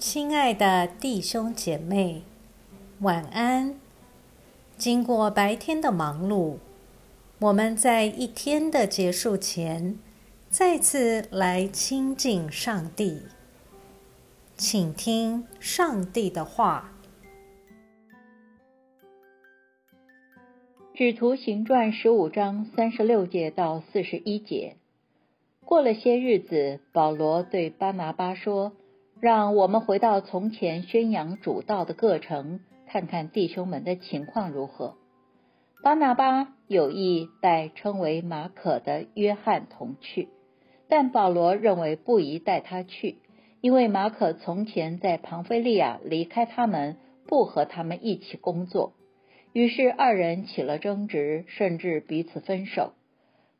亲爱的弟兄姐妹，晚安。经过白天的忙碌，我们在一天的结束前，再次来亲近上帝，请听上帝的话。《使徒行传》十五章三十六节到四十一节。过了些日子，保罗对巴拿巴说：“让我们回到从前宣扬主道的各城，看看弟兄们的情况如何。”巴拿巴有意带称为马可的约翰同去，但保罗认为不宜带他去，因为马可从前在庞菲利亚离开他们，不和他们一起工作。于是二人起了争执，甚至彼此分手。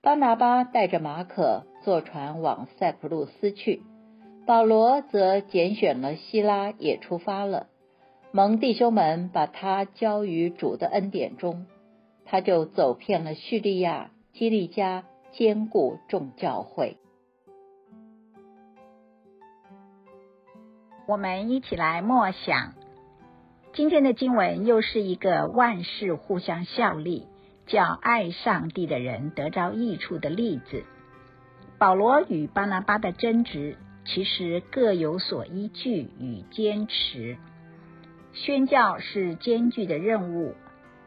巴拿巴带着马可坐船往塞浦路斯去，保罗则拣选了希拉也出发了。蒙弟兄们把他交于主的恩典中，他就走遍了叙利亚、基利加，兼顾众教会。我们一起来默想，今天的经文又是一个万事互相效力。叫爱上帝的人得着益处的例子。保罗与巴拿巴的争执，其实各有所依据与坚持。宣教是艰巨的任务，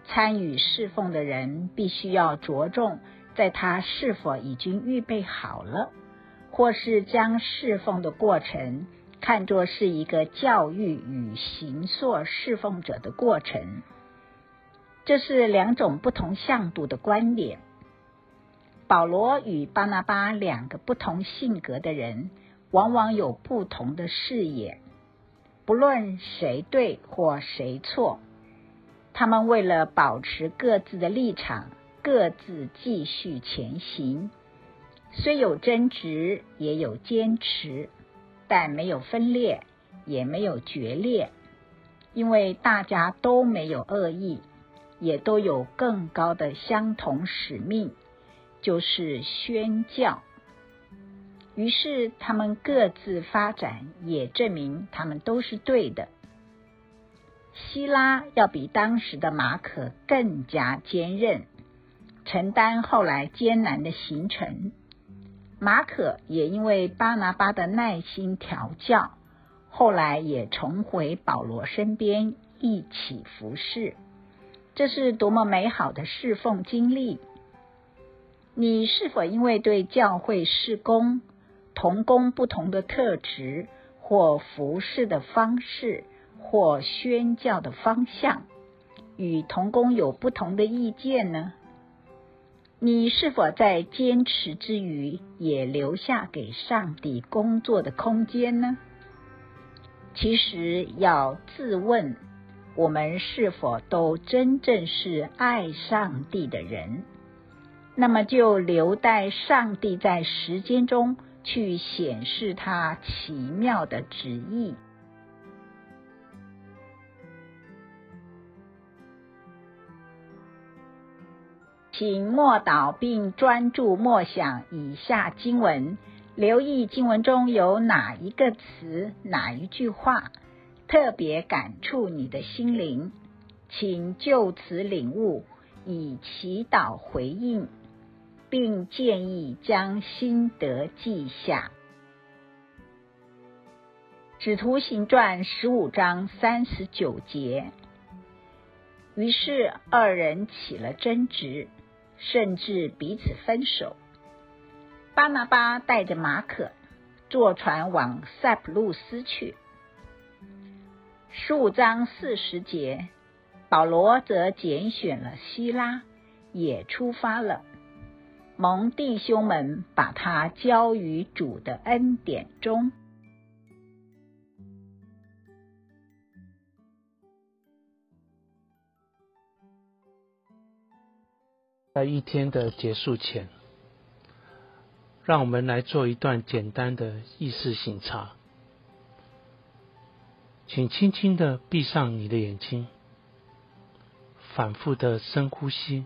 参与侍奉的人必须要着重在他是否已经预备好了，或是将侍奉的过程看作是一个教育与行塑侍奉者的过程。这是两种不同向度的观点。保罗与巴拿巴两个不同性格的人，往往有不同的视野。不论谁对或谁错，他们为了保持各自的立场，各自继续前行。虽有争执，也有坚持，但没有分裂，也没有决裂，因为大家都没有恶意。也都有更高的相同使命，就是宣教。于是他们各自发展，也证明他们都是对的。希拉要比当时的马可更加坚韧，承担后来艰难的行程。马可也因为巴拿巴的耐心调教，后来也重回保罗身边，一起服侍。这是多么美好的侍奉经历！你是否因为对教会事工、同工不同的特质，或服侍的方式，或宣教的方向，与同工有不同的意见呢？你是否在坚持之余，也留下给上帝工作的空间呢？其实要自问。我们是否都真正是爱上帝的人？那么就留待上帝在时间中去显示他奇妙的旨意。请默祷并专注默想以下经文，留意经文中有哪一个词、哪一句话。特别感触你的心灵，请就此领悟，以祈祷回应，并建议将心得记下。使徒行传十五章三十九节。于是二人起了争执，甚至彼此分手。巴拿巴带着马可坐船往塞浦路斯去。十五章四十节，保罗则拣选了希拉，也出发了。蒙弟兄们把他交于主的恩典中。在一天的结束前，让我们来做一段简单的意识醒察。请轻轻的闭上你的眼睛，反复的深呼吸，